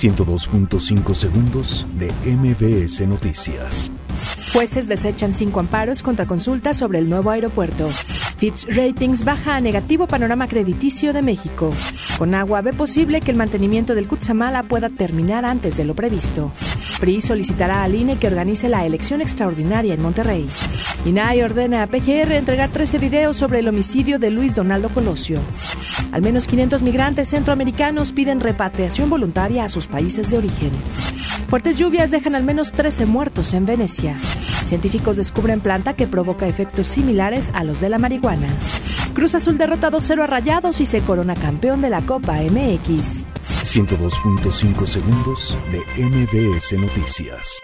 102.5 segundos de MBS Noticias. Jueces desechan cinco amparos contra consultas sobre el nuevo aeropuerto. Fitch Ratings baja a negativo panorama crediticio de México. Con agua ve posible que el mantenimiento del Cutzamala pueda terminar antes de lo previsto. PRI solicitará al INE que organice la elección extraordinaria en Monterrey. INAI ordena a PGR entregar 13 videos sobre el homicidio de Luis Donaldo Colosio. Al menos 500 migrantes centroamericanos piden repatriación voluntaria a sus países de origen. Fuertes lluvias dejan al menos 13 muertos en Venecia. Científicos descubren planta que provoca efectos similares a los de la marihuana. Cruz Azul derrota 2-0 a Rayados y se corona campeón de la Copa MX. 102.5 segundos de MBS Noticias.